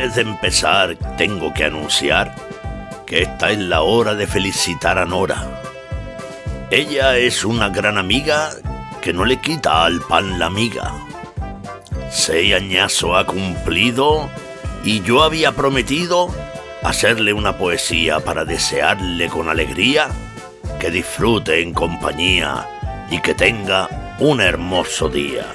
Antes de empezar, tengo que anunciar que esta es la hora de felicitar a Nora. Ella es una gran amiga que no le quita al pan la miga. Seis añazo ha cumplido y yo había prometido hacerle una poesía para desearle con alegría que disfrute en compañía y que tenga un hermoso día.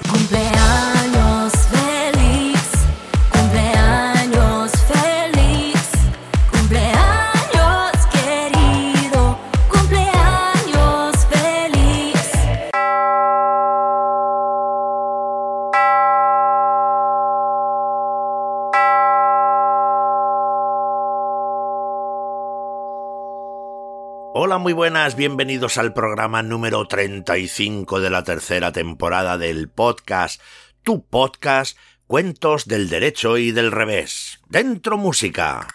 Muy buenas, bienvenidos al programa número 35 de la tercera temporada del podcast, tu podcast, Cuentos del Derecho y del Revés. Dentro música.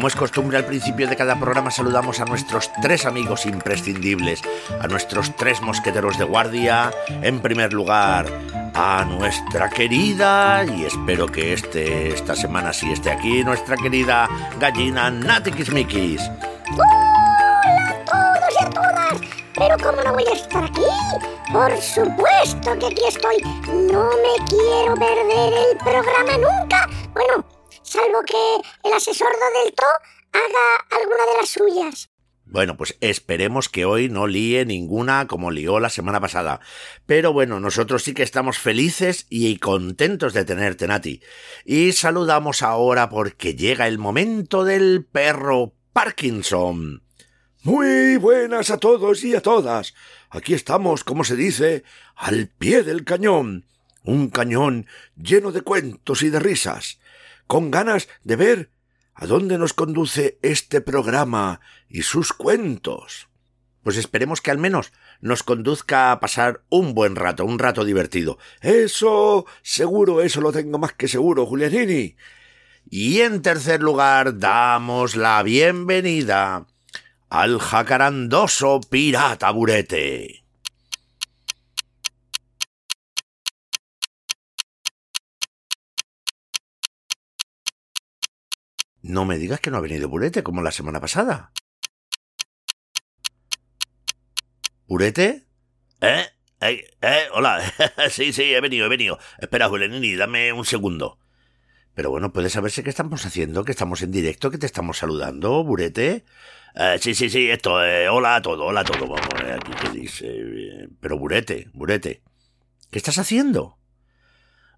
Como es costumbre al principio de cada programa saludamos a nuestros tres amigos imprescindibles, a nuestros tres mosqueteros de guardia. En primer lugar, a nuestra querida, y espero que este, esta semana sí esté aquí, nuestra querida gallina Natikismikis. ¡Hola a todos y a todas! Pero ¿cómo no voy a estar aquí? Por supuesto que aquí estoy. No me quiero perder el programa nunca. Bueno, salvo que el asesor del To haga alguna de las suyas. Bueno, pues esperemos que hoy no líe ninguna como lió la semana pasada. Pero bueno, nosotros sí que estamos felices y contentos de tenerte, Nati. Y saludamos ahora porque llega el momento del perro Parkinson. Muy buenas a todos y a todas. Aquí estamos, como se dice, al pie del cañón. Un cañón lleno de cuentos y de risas, con ganas de ver ¿A dónde nos conduce este programa y sus cuentos? Pues esperemos que al menos nos conduzca a pasar un buen rato, un rato divertido. Eso, seguro, eso lo tengo más que seguro, Julianini. Y en tercer lugar, damos la bienvenida al jacarandoso pirata burete. No me digas que no ha venido Burete como la semana pasada. ¿Burete? ¿Eh? ¿Eh? ¿Eh? Hola. sí, sí, he venido, he venido. Espera, Julenini, dame un segundo. Pero bueno, puede saberse qué estamos haciendo, que estamos en directo, que te estamos saludando, Burete. Eh, sí, sí, sí, esto, eh, hola a todo, hola a todo. Vamos ver aquí qué dice. Pero Burete, Burete, ¿qué estás haciendo?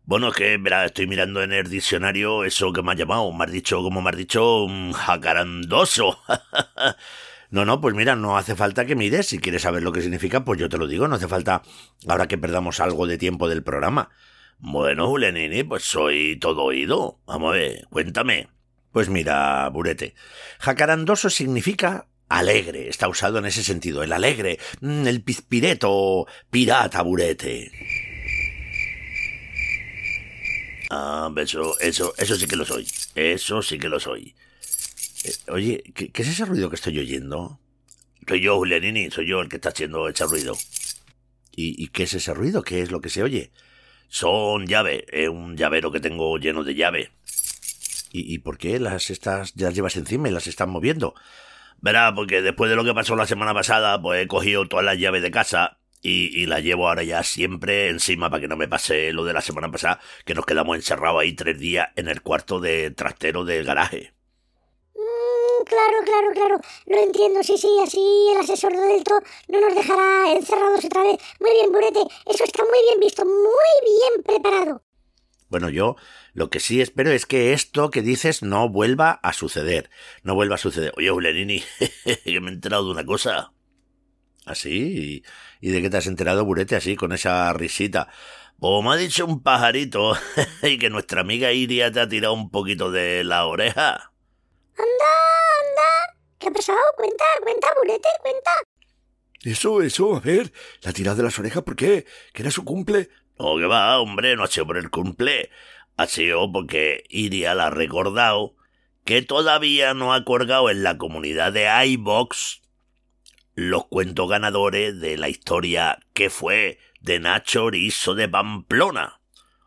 Bueno, es que, verá, estoy mirando en el diccionario eso que me ha llamado. Me has dicho, como me has dicho, un jacarandoso. no, no, pues mira, no hace falta que mires. Si quieres saber lo que significa, pues yo te lo digo. No hace falta, ahora que perdamos algo de tiempo del programa. Bueno, Julianini, pues soy todo oído. Vamos a ver, cuéntame. Pues mira, Burete, jacarandoso significa alegre, está usado en ese sentido, el alegre, mm, el pizpireto, pirata, Burete. Ah, eso, eso, eso sí que lo soy. Eso sí que lo soy. Eh, oye, ¿qué, es ese ruido que estoy oyendo? Soy yo, Julianini, soy yo el que está haciendo ese ruido. ¿Y, qué es ese ruido? ¿Qué es lo que se oye? Son llave, es un llavero que tengo lleno de llave. ¿Y, por qué las estas ya las llevas encima y las están moviendo? Verá, porque después de lo que pasó la semana pasada, pues he cogido todas las llaves de casa y, la llevo ahora ya siempre encima para que no me pase lo de la semana pasada, que nos quedamos encerrados ahí tres días en el cuarto de trastero del garaje. Mm, claro, claro, claro. Lo entiendo, sí, sí, así el asesor del TO no nos dejará encerrados otra vez. Muy bien, Burete, eso está muy bien visto, muy bien preparado. Bueno, yo lo que sí espero es que esto que dices no vuelva a suceder. No vuelva a suceder. Oye, Julianini, que me he enterado de una cosa. ¿Así? ¿Y de qué te has enterado, Burete, así, con esa risita? Pues me ha dicho un pajarito y que nuestra amiga Iria te ha tirado un poquito de la oreja. Anda, anda. ¿Qué ha pasado? Cuenta, cuenta, Burete, cuenta. Eso, eso, a ver, la tirada de las orejas, ¿por qué? ¿Que era su cumple? No, que va, hombre, no ha sido por el cumple. Ha sido porque Iria la ha recordado que todavía no ha colgado en la comunidad de iBox los cuentos ganadores de la historia que fue de Nacho Riso de Pamplona.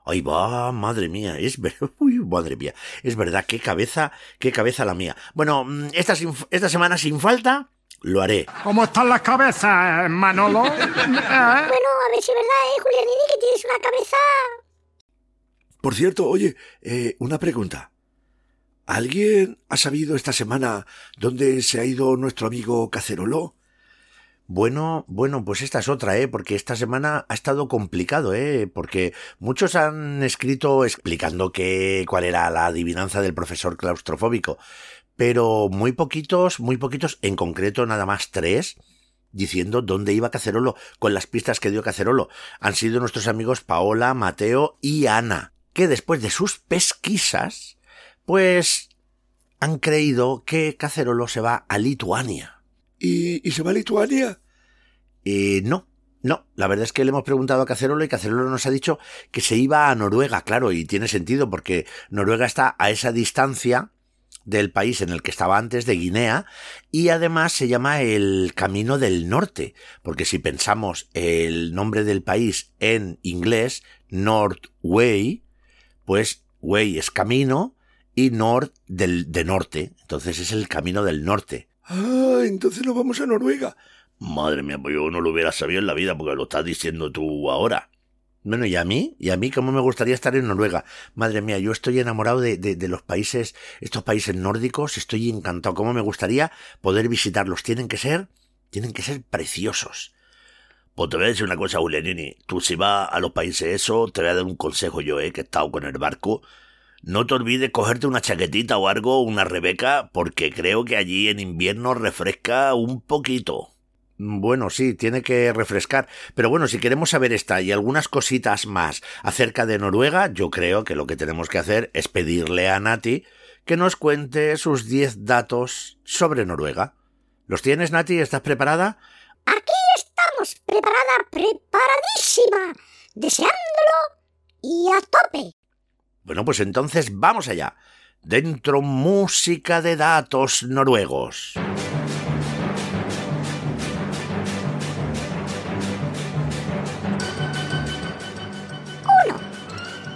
Ahí va, madre mía, es verdad, uy, madre mía, es verdad, qué cabeza, qué cabeza la mía. Bueno, mm, esta, esta semana sin falta, lo haré. ¿Cómo están las cabezas, Manolo? ¿Eh? Bueno, a ver si es verdad, ¿eh, Julianini, que tienes una cabeza... Por cierto, oye, eh, una pregunta. ¿Alguien ha sabido esta semana dónde se ha ido nuestro amigo Cacerolo? Bueno, bueno, pues esta es otra, ¿eh? Porque esta semana ha estado complicado, ¿eh? Porque muchos han escrito explicando que, cuál era la adivinanza del profesor claustrofóbico, pero muy poquitos, muy poquitos, en concreto nada más tres, diciendo dónde iba Cacerolo, con las pistas que dio Cacerolo. Han sido nuestros amigos Paola, Mateo y Ana, que después de sus pesquisas, pues han creído que Cacerolo se va a Lituania. ¿Y, se va a Lituania? Eh, no, no, la verdad es que le hemos preguntado a Cacerolo y Cacerolo nos ha dicho que se iba a Noruega, claro, y tiene sentido porque Noruega está a esa distancia del país en el que estaba antes, de Guinea, y además se llama el Camino del Norte, porque si pensamos el nombre del país en inglés, North Way, pues Way es camino y North del de norte, entonces es el Camino del Norte. Ah, entonces nos vamos a Noruega. Madre mía, pues yo no lo hubiera sabido en la vida porque lo estás diciendo tú ahora. Bueno, ¿y a mí? ¿Y a mí cómo me gustaría estar en Noruega? Madre mía, yo estoy enamorado de, de, los países, estos países nórdicos, estoy encantado. ¿Cómo me gustaría poder visitarlos? Tienen que ser, tienen que ser preciosos. Pues te voy a decir una cosa, Julianini. Tú si vas a los países eso, te voy a dar un consejo yo, eh, que he estado con el barco. No te olvides cogerte una chaquetita o algo, una rebeca, porque creo que allí en invierno refresca un poquito. Bueno, sí, tiene que refrescar. Pero bueno, si queremos saber esta y algunas cositas más acerca de Noruega, yo creo que lo que tenemos que hacer es pedirle a Nati que nos cuente sus 10 datos sobre Noruega. ¿Los tienes, Nati? ¿Estás preparada? Aquí estamos, preparada, preparadísima, deseándolo y a tope. Bueno, pues entonces vamos allá. Dentro música de datos noruegos.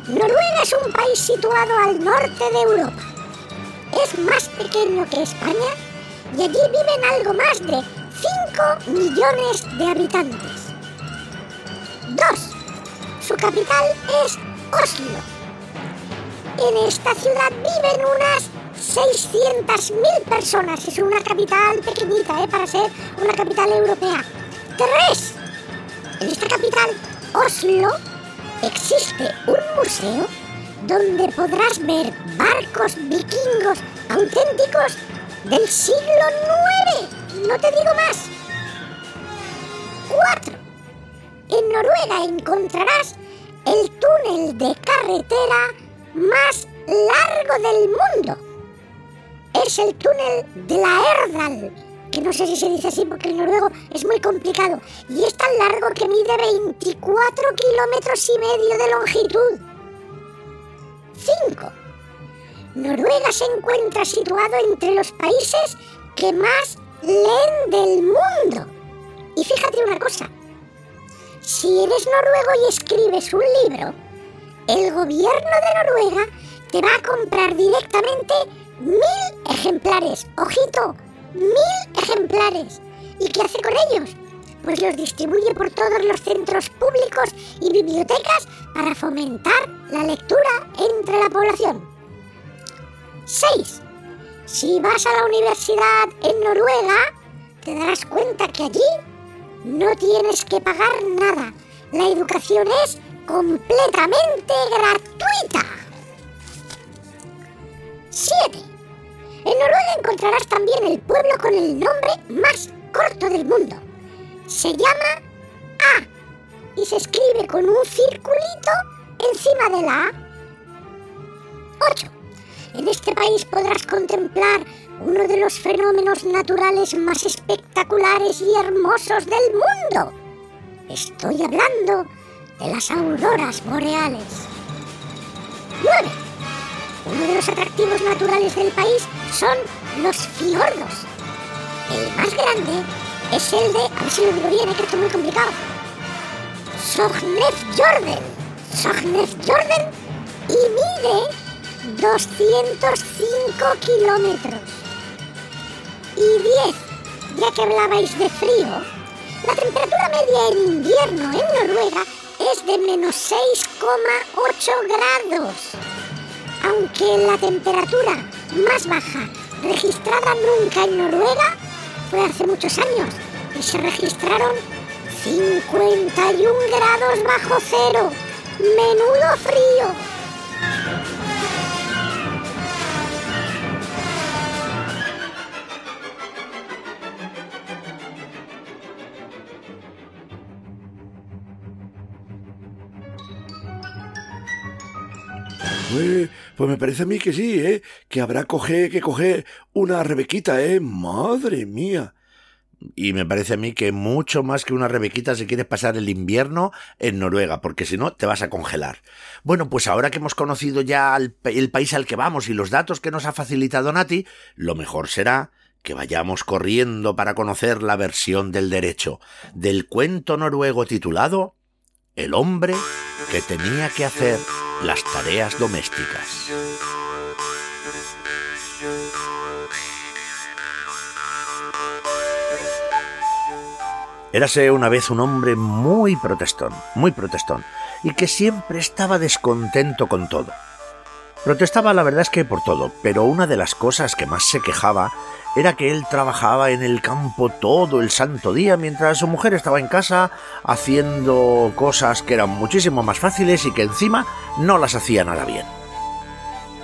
Noruega es un país situado al norte de Europa. Es más pequeño que España y allí viven algo más de 5 millones de habitantes. 2. Su capital es Oslo en esta ciudad viven unas 600.000 personas. Es una capital pequeñita, ¿eh? Para ser una capital europea. Tres. En esta capital, Oslo, existe un museo donde podrás ver barcos vikingos auténticos del siglo IX. No te digo más. Cuatro. En Noruega encontrarás el túnel de carretera más largo del mundo. Es el túnel de la Erdal, que no sé si se dice así porque el noruego es muy complicado, y es tan largo que mide 24 kilómetros y medio de longitud. 5. Noruega se encuentra situado entre los países que más leen del mundo. Y fíjate una cosa, si eres noruego y escribes un libro, el gobierno de Noruega te va a comprar directamente mil ejemplares. Ojito, mil ejemplares. ¿Y qué hace con ellos? Pues los distribuye por todos los centros públicos y bibliotecas para fomentar la lectura entre la población. 6. Si vas a la universidad en Noruega, te darás cuenta que allí no tienes que pagar nada. La educación es completamente gratuita. 7. En Noruega encontrarás también el pueblo con el nombre más corto del mundo. Se llama A y se escribe con un circulito encima de la A. 8. En este país podrás contemplar uno de los fenómenos naturales más espectaculares y hermosos del mundo. Estoy hablando de las auroras boreales. 9. Uno de los atractivos naturales del país son los fiordos. El más grande es el de, a ver si lo digo bien, es que esto es muy complicado. Sognef Jordan. Sognef Jordan y mide 205 kilómetros. Y 10, ya que hablabais de frío, la temperatura media en invierno en Noruega es de menos 6,8 grados. Aunque la temperatura más baja registrada nunca en Noruega fue hace muchos años y se registraron 51 grados bajo cero. Menudo frío. Pues, pues me parece a mí que sí, ¿eh? Que habrá coger, que coger una rebequita, ¿eh? Madre mía. Y me parece a mí que mucho más que una rebequita si quieres pasar el invierno en Noruega, porque si no te vas a congelar. Bueno, pues ahora que hemos conocido ya el, el país al que vamos y los datos que nos ha facilitado Nati, lo mejor será que vayamos corriendo para conocer la versión del derecho del cuento noruego titulado El hombre que tenía que hacer las tareas domésticas. Érase una vez un hombre muy protestón, muy protestón, y que siempre estaba descontento con todo. Protestaba la verdad es que por todo, pero una de las cosas que más se quejaba era que él trabajaba en el campo todo el santo día mientras su mujer estaba en casa haciendo cosas que eran muchísimo más fáciles y que encima no las hacía nada bien.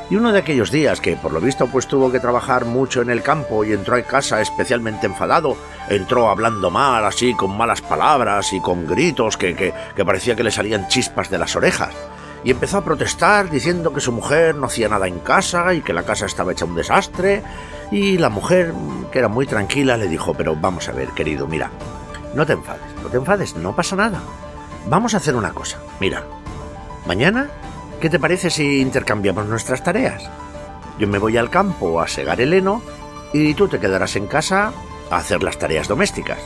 Y uno de aquellos días que por lo visto pues tuvo que trabajar mucho en el campo y entró a casa especialmente enfadado, entró hablando mal, así con malas palabras y con gritos que, que, que parecía que le salían chispas de las orejas y empezó a protestar diciendo que su mujer no hacía nada en casa y que la casa estaba hecha un desastre. Y la mujer, que era muy tranquila, le dijo, pero vamos a ver, querido, mira, no te enfades, no te enfades, no pasa nada. Vamos a hacer una cosa, mira, mañana, ¿qué te parece si intercambiamos nuestras tareas? Yo me voy al campo a segar el heno y tú te quedarás en casa a hacer las tareas domésticas.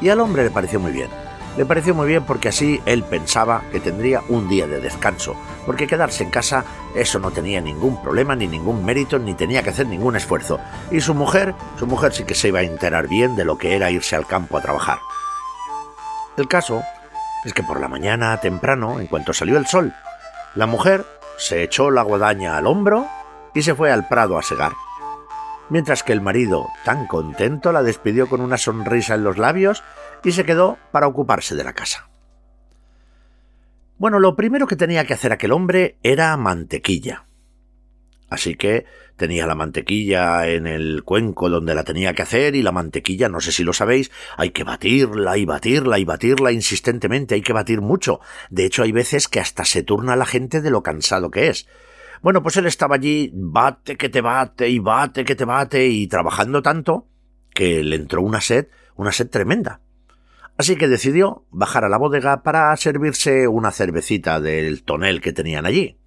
Y al hombre le pareció muy bien. Le pareció muy bien porque así él pensaba que tendría un día de descanso, porque quedarse en casa eso no tenía ningún problema, ni ningún mérito, ni tenía que hacer ningún esfuerzo. Y su mujer, su mujer sí que se iba a enterar bien de lo que era irse al campo a trabajar. El caso es que por la mañana temprano, en cuanto salió el sol, la mujer se echó la guadaña al hombro y se fue al prado a segar. Mientras que el marido, tan contento, la despidió con una sonrisa en los labios y se quedó para ocuparse de la casa. Bueno, lo primero que tenía que hacer aquel hombre era mantequilla. Así que tenía la mantequilla en el cuenco donde la tenía que hacer y la mantequilla, no sé si lo sabéis, hay que batirla y batirla y batirla insistentemente, hay que batir mucho. De hecho, hay veces que hasta se turna la gente de lo cansado que es. Bueno, pues él estaba allí, bate que te bate y bate que te bate y trabajando tanto que le entró una sed, una sed tremenda. Así que decidió bajar a la bodega para servirse una cervecita del tonel que tenían allí.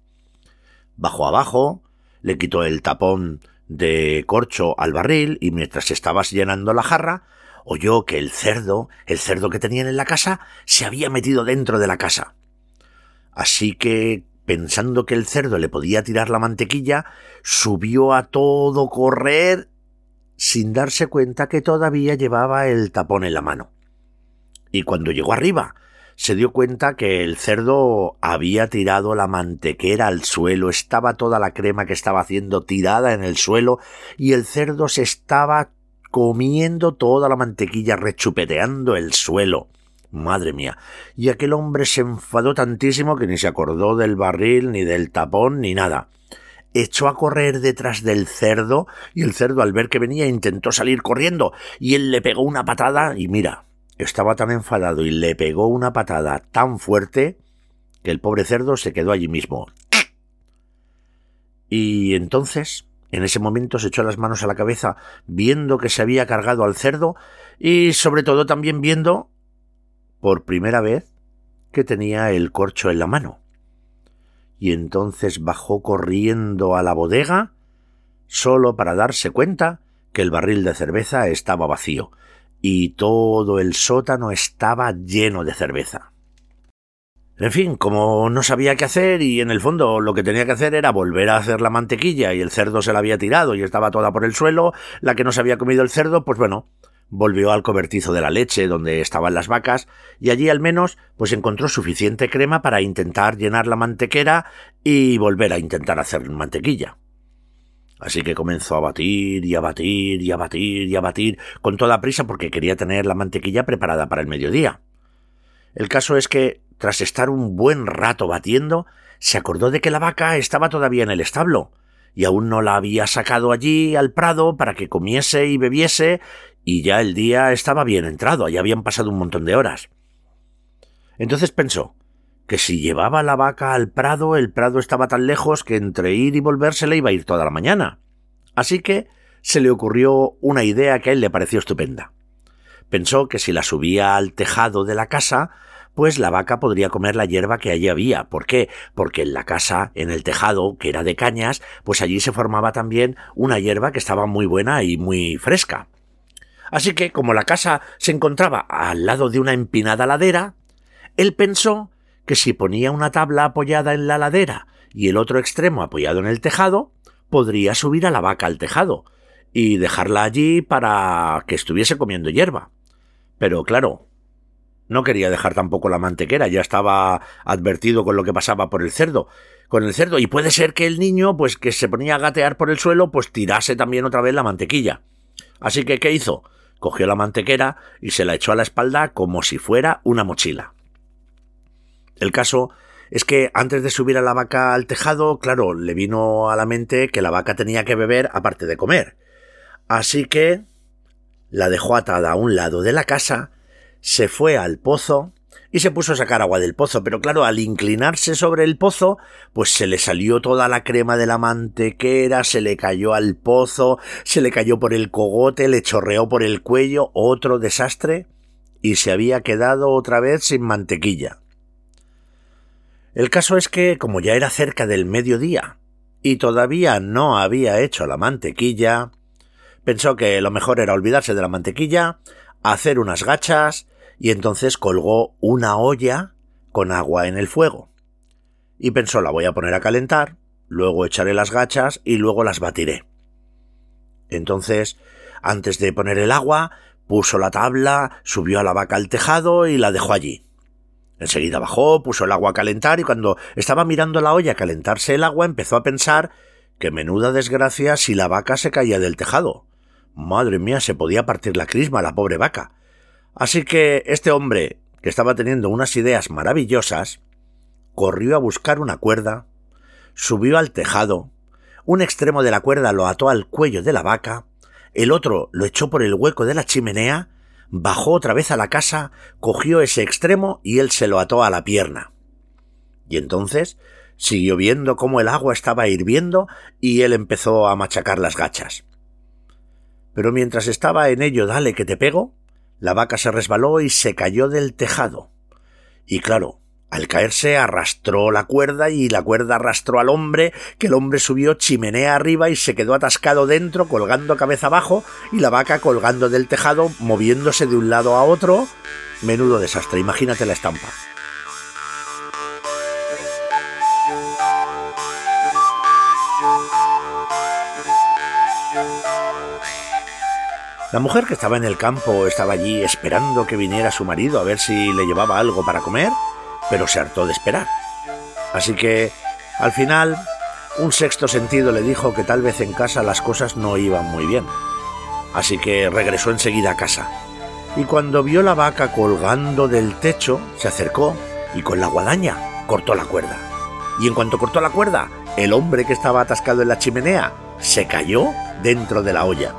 Bajó abajo, le quitó el tapón de corcho al barril y mientras estabas llenando la jarra, oyó que el cerdo, el cerdo que tenían en la casa, se había metido dentro de la casa. Así que, pensando que el cerdo le podía tirar la mantequilla, subió a todo correr sin darse cuenta que todavía llevaba el tapón en la mano y cuando llegó arriba se dio cuenta que el cerdo había tirado la mantequera al suelo, estaba toda la crema que estaba haciendo tirada en el suelo y el cerdo se estaba comiendo toda la mantequilla, rechupeteando el suelo. Madre mía. Y aquel hombre se enfadó tantísimo que ni se acordó del barril, ni del tapón, ni nada. Echó a correr detrás del cerdo, y el cerdo al ver que venía intentó salir corriendo, y él le pegó una patada, y mira, estaba tan enfadado y le pegó una patada tan fuerte que el pobre cerdo se quedó allí mismo. Y entonces, en ese momento se echó las manos a la cabeza, viendo que se había cargado al cerdo y sobre todo también viendo, por primera vez, que tenía el corcho en la mano. Y entonces bajó corriendo a la bodega, solo para darse cuenta que el barril de cerveza estaba vacío y todo el sótano estaba lleno de cerveza. En fin, como no sabía qué hacer y en el fondo lo que tenía que hacer era volver a hacer la mantequilla y el cerdo se la había tirado y estaba toda por el suelo, la que no se había comido el cerdo, pues bueno, volvió al cobertizo de la leche donde estaban las vacas y allí al menos pues encontró suficiente crema para intentar llenar la mantequera y volver a intentar hacer mantequilla. Así que comenzó a batir y a batir y a batir y a batir con toda prisa porque quería tener la mantequilla preparada para el mediodía. El caso es que tras estar un buen rato batiendo, se acordó de que la vaca estaba todavía en el establo, y aún no la había sacado allí al prado para que comiese y bebiese, y ya el día estaba bien entrado, ya habían pasado un montón de horas. Entonces pensó que si llevaba la vaca al prado, el prado estaba tan lejos que entre ir y volver se le iba a ir toda la mañana. Así que se le ocurrió una idea que a él le pareció estupenda. Pensó que si la subía al tejado de la casa, pues la vaca podría comer la hierba que allí había. ¿Por qué? Porque en la casa, en el tejado, que era de cañas, pues allí se formaba también una hierba que estaba muy buena y muy fresca. Así que, como la casa se encontraba al lado de una empinada ladera, él pensó que si ponía una tabla apoyada en la ladera y el otro extremo apoyado en el tejado, podría subir a la vaca al tejado y dejarla allí para que estuviese comiendo hierba. Pero claro, no quería dejar tampoco la mantequera, ya estaba advertido con lo que pasaba por el cerdo, con el cerdo, y puede ser que el niño, pues que se ponía a gatear por el suelo, pues tirase también otra vez la mantequilla. Así que, ¿qué hizo? Cogió la mantequera y se la echó a la espalda como si fuera una mochila. El caso es que antes de subir a la vaca al tejado, claro, le vino a la mente que la vaca tenía que beber aparte de comer. Así que la dejó atada a un lado de la casa se fue al pozo y se puso a sacar agua del pozo, pero claro, al inclinarse sobre el pozo, pues se le salió toda la crema de la mantequera, se le cayó al pozo, se le cayó por el cogote, le chorreó por el cuello, otro desastre, y se había quedado otra vez sin mantequilla. El caso es que, como ya era cerca del mediodía, y todavía no había hecho la mantequilla, pensó que lo mejor era olvidarse de la mantequilla, hacer unas gachas, y entonces colgó una olla con agua en el fuego. Y pensó la voy a poner a calentar, luego echaré las gachas y luego las batiré. Entonces, antes de poner el agua, puso la tabla, subió a la vaca al tejado y la dejó allí. Enseguida bajó, puso el agua a calentar y cuando estaba mirando la olla calentarse el agua empezó a pensar que menuda desgracia si la vaca se caía del tejado. Madre mía, se podía partir la crisma la pobre vaca. Así que este hombre, que estaba teniendo unas ideas maravillosas, corrió a buscar una cuerda, subió al tejado, un extremo de la cuerda lo ató al cuello de la vaca, el otro lo echó por el hueco de la chimenea, bajó otra vez a la casa, cogió ese extremo y él se lo ató a la pierna. Y entonces siguió viendo cómo el agua estaba hirviendo y él empezó a machacar las gachas. Pero mientras estaba en ello dale que te pego, la vaca se resbaló y se cayó del tejado. Y claro, al caerse arrastró la cuerda y la cuerda arrastró al hombre, que el hombre subió chimenea arriba y se quedó atascado dentro, colgando cabeza abajo, y la vaca colgando del tejado, moviéndose de un lado a otro. Menudo desastre, imagínate la estampa. La mujer que estaba en el campo estaba allí esperando que viniera su marido a ver si le llevaba algo para comer, pero se hartó de esperar. Así que, al final, un sexto sentido le dijo que tal vez en casa las cosas no iban muy bien. Así que regresó enseguida a casa. Y cuando vio la vaca colgando del techo, se acercó y con la guadaña cortó la cuerda. Y en cuanto cortó la cuerda, el hombre que estaba atascado en la chimenea se cayó dentro de la olla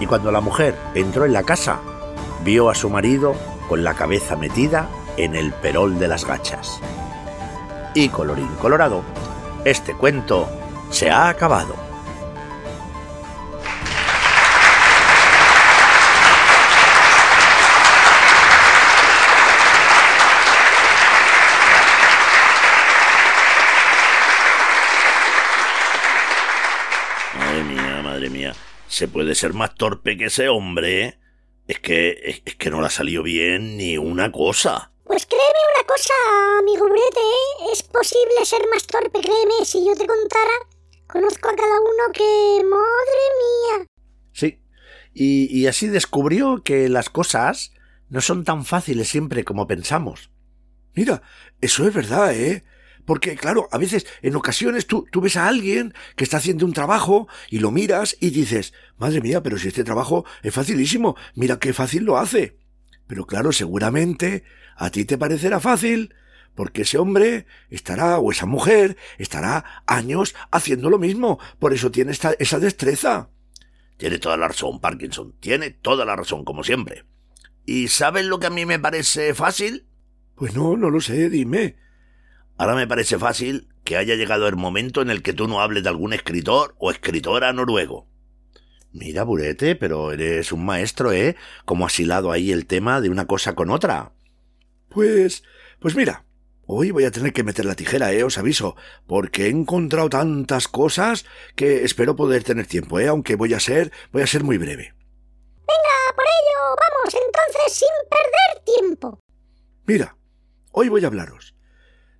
y cuando la mujer entró en la casa, vio a su marido con la cabeza metida en el perol de las gachas. Y colorín colorado, este cuento se ha acabado. Madre mía, madre mía. Se puede ser más torpe que ese hombre, ¿eh? Es que, es que no le ha salido bien ni una cosa. Pues créeme una cosa, amigo Brete, ¿eh? es posible ser más torpe, créeme, si yo te contara, conozco a cada uno que... ¡Madre mía! Sí, y, y así descubrió que las cosas no son tan fáciles siempre como pensamos. Mira, eso es verdad, ¿eh? Porque, claro, a veces, en ocasiones, tú, tú ves a alguien que está haciendo un trabajo y lo miras y dices, madre mía, pero si este trabajo es facilísimo, mira qué fácil lo hace. Pero claro, seguramente a ti te parecerá fácil, porque ese hombre estará, o esa mujer, estará años haciendo lo mismo, por eso tiene esa destreza. Tiene toda la razón, Parkinson, tiene toda la razón, como siempre. ¿Y sabes lo que a mí me parece fácil? Pues no, no lo sé, dime. Ahora me parece fácil que haya llegado el momento en el que tú no hables de algún escritor o escritora noruego. Mira, Burete, pero eres un maestro, ¿eh? ¿Cómo has hilado ahí el tema de una cosa con otra? Pues. pues mira. Hoy voy a tener que meter la tijera, eh, os aviso, porque he encontrado tantas cosas que espero poder tener tiempo, eh, aunque voy a ser, voy a ser muy breve. Venga, por ello, vamos entonces sin perder tiempo. Mira, hoy voy a hablaros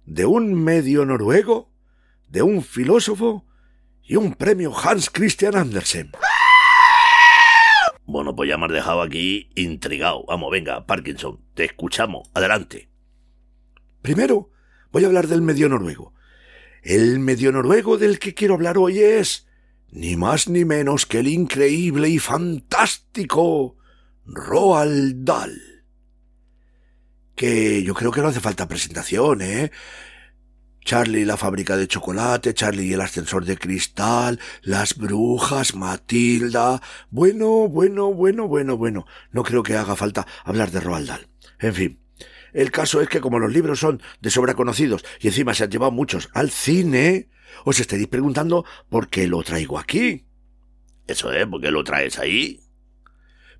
de un medio noruego, de un filósofo y un premio Hans Christian Andersen. Bueno, pues ya me has dejado aquí intrigado. Vamos, venga, Parkinson, te escuchamos. Adelante. Primero, voy a hablar del medio noruego. El medio noruego del que quiero hablar hoy es ni más ni menos que el increíble y fantástico Roald Dahl. Que yo creo que no hace falta presentación, ¿eh? Charlie y la fábrica de chocolate, Charlie y el ascensor de cristal, las brujas, Matilda. Bueno, bueno, bueno, bueno, bueno. No creo que haga falta hablar de Roald Dahl. En fin, el caso es que como los libros son de sobra conocidos y encima se han llevado muchos al cine, os estaréis preguntando por qué lo traigo aquí. Eso es, ¿por qué lo traes ahí?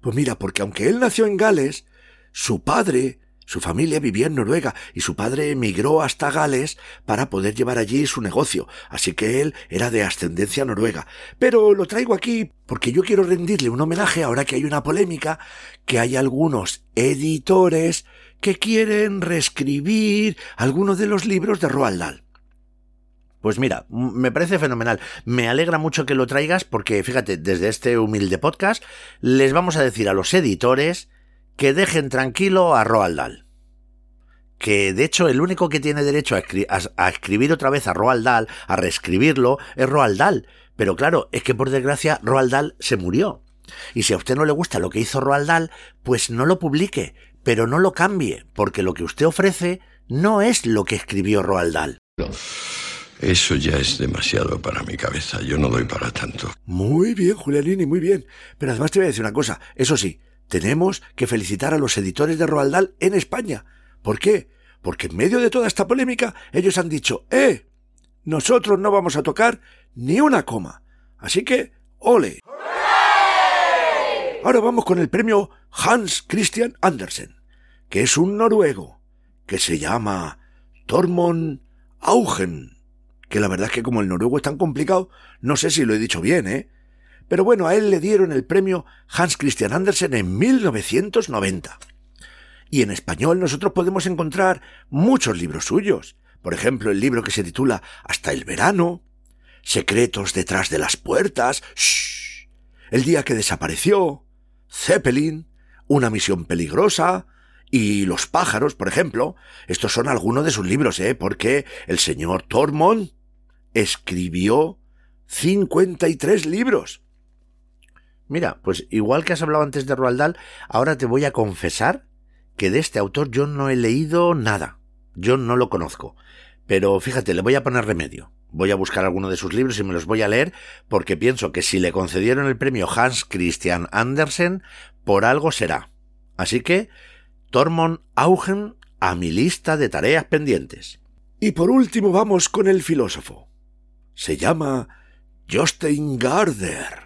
Pues mira, porque aunque él nació en Gales, su padre su familia vivía en Noruega y su padre emigró hasta Gales para poder llevar allí su negocio, así que él era de ascendencia noruega. Pero lo traigo aquí porque yo quiero rendirle un homenaje ahora que hay una polémica, que hay algunos editores que quieren reescribir algunos de los libros de Roald Dahl. Pues mira, me parece fenomenal. Me alegra mucho que lo traigas porque, fíjate, desde este humilde podcast les vamos a decir a los editores que dejen tranquilo a Roald Dahl. Que de hecho el único que tiene derecho a, escribir otra vez a Roald Dahl, a reescribirlo, es Roald Dahl. Pero claro, es que por desgracia Roald Dahl se murió. Y si a usted no le gusta lo que hizo Roald Dahl, pues no lo publique, pero no lo cambie, porque lo que usted ofrece no es lo que escribió Roald Dahl. Eso ya es demasiado para mi cabeza. Yo no doy para tanto. Muy bien, Julianini, muy bien. Pero además te voy a decir una cosa. Eso sí, tenemos que felicitar a los editores de Roald Dahl en España. ¿Por qué? Porque en medio de toda esta polémica ellos han dicho, ¡eh! Nosotros no vamos a tocar ni una coma. Así que, ole. Ahora vamos con el premio Hans Christian Andersen, que es un noruego, que se llama Tormund Augen, que la verdad es que como el noruego es tan complicado, no sé si lo he dicho bien, ¿eh? Pero bueno, a él le dieron el premio Hans Christian Andersen en 1990. Y en español nosotros podemos encontrar muchos libros suyos. Por ejemplo, el libro que se titula Hasta el verano, Secretos detrás de las puertas, El día que desapareció, Zeppelin, Una misión peligrosa, y Los pájaros, por ejemplo. Estos son algunos de sus libros, ¿eh? Porque el señor Tormund escribió 53 libros. Mira, pues igual que has hablado antes de Roald ahora te voy a confesar que de este autor yo no he leído nada. Yo no lo conozco. Pero fíjate, le voy a poner remedio. Voy a buscar alguno de sus libros y me los voy a leer porque pienso que si le concedieron el premio Hans Christian Andersen, por algo será. Así que, Tormund Augen a mi lista de tareas pendientes. Y por último vamos con el filósofo. Se llama Jostein Garder.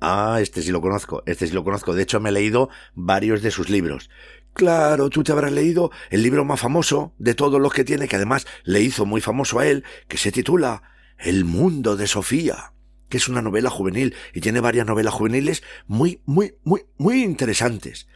Ah, este sí lo conozco, este sí lo conozco. De hecho, me he leído varios de sus libros. Claro, tú te habrás leído el libro más famoso de todos los que tiene, que además le hizo muy famoso a él, que se titula El mundo de Sofía. que es una novela juvenil y tiene varias novelas juveniles muy, muy, muy, muy interesantes.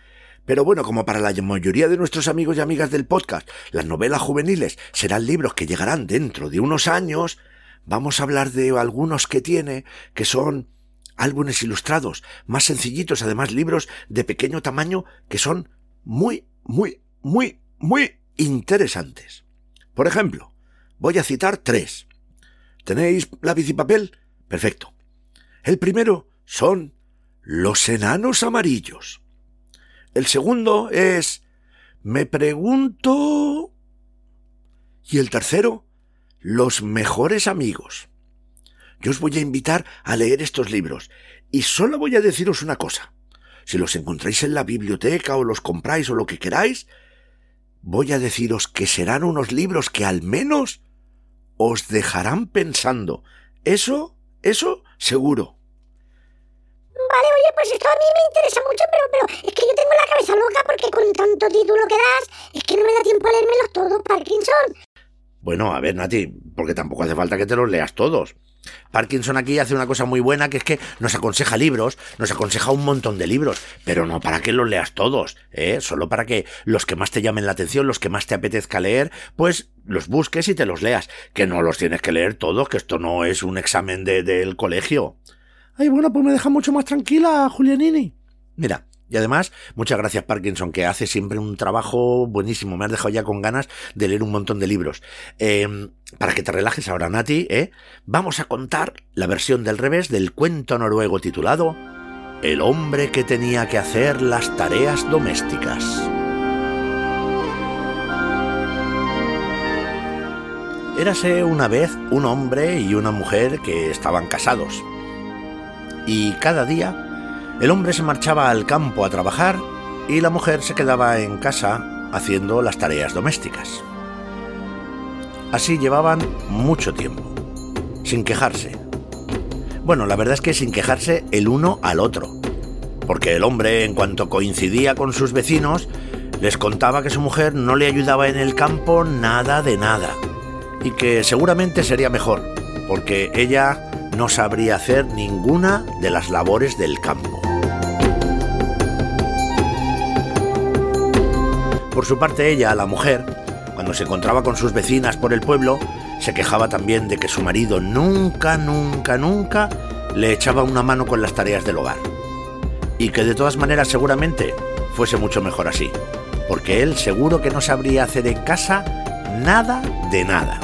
Pero bueno, como para la mayoría de nuestros amigos y amigas del podcast, las novelas juveniles serán libros que llegarán dentro de unos años, vamos a hablar de algunos que tiene, que son álbumes ilustrados, más sencillitos, además libros de pequeño tamaño que son muy, muy, muy, muy interesantes. Por ejemplo, voy a citar tres. ¿Tenéis lápiz y papel? Perfecto. El primero son Los enanos amarillos. El segundo es Me pregunto... Y el tercero, Los mejores amigos. Yo os voy a invitar a leer estos libros y solo voy a deciros una cosa. Si los encontráis en la biblioteca o los compráis o lo que queráis, voy a deciros que serán unos libros que al menos os dejarán pensando. Eso, eso seguro. Vale, oye, pues esto a mí me interesa mucho, pero, pero es que yo tengo la cabeza loca porque con tanto título que das, es que no me da tiempo a leérmelos todos, Parkinson. Bueno, a ver, Nati, porque tampoco hace falta que te los leas todos. Parkinson aquí hace una cosa muy buena que es que nos aconseja libros, nos aconseja un montón de libros, pero no para que los leas todos, ¿eh? solo para que los que más te llamen la atención, los que más te apetezca leer, pues los busques y te los leas, que no los tienes que leer todos, que esto no es un examen de, del colegio. Ay, bueno, pues me deja mucho más tranquila, Julianini. Mira, y además, muchas gracias Parkinson, que hace siempre un trabajo buenísimo. Me has dejado ya con ganas de leer un montón de libros. Eh, para que te relajes ahora, Nati, ¿eh? vamos a contar la versión del revés del cuento noruego titulado El hombre que tenía que hacer las tareas domésticas. Érase una vez un hombre y una mujer que estaban casados. Y cada día el hombre se marchaba al campo a trabajar y la mujer se quedaba en casa haciendo las tareas domésticas. Así llevaban mucho tiempo, sin quejarse. Bueno, la verdad es que sin quejarse el uno al otro, porque el hombre, en cuanto coincidía con sus vecinos, les contaba que su mujer no le ayudaba en el campo nada de nada, y que seguramente sería mejor, porque ella no sabría hacer ninguna de las labores del campo. Por su parte ella, la mujer, cuando se encontraba con sus vecinas por el pueblo, se quejaba también de que su marido nunca, nunca, nunca le echaba una mano con las tareas del hogar. Y que de todas maneras seguramente fuese mucho mejor así, porque él seguro que no sabría hacer en casa nada de nada.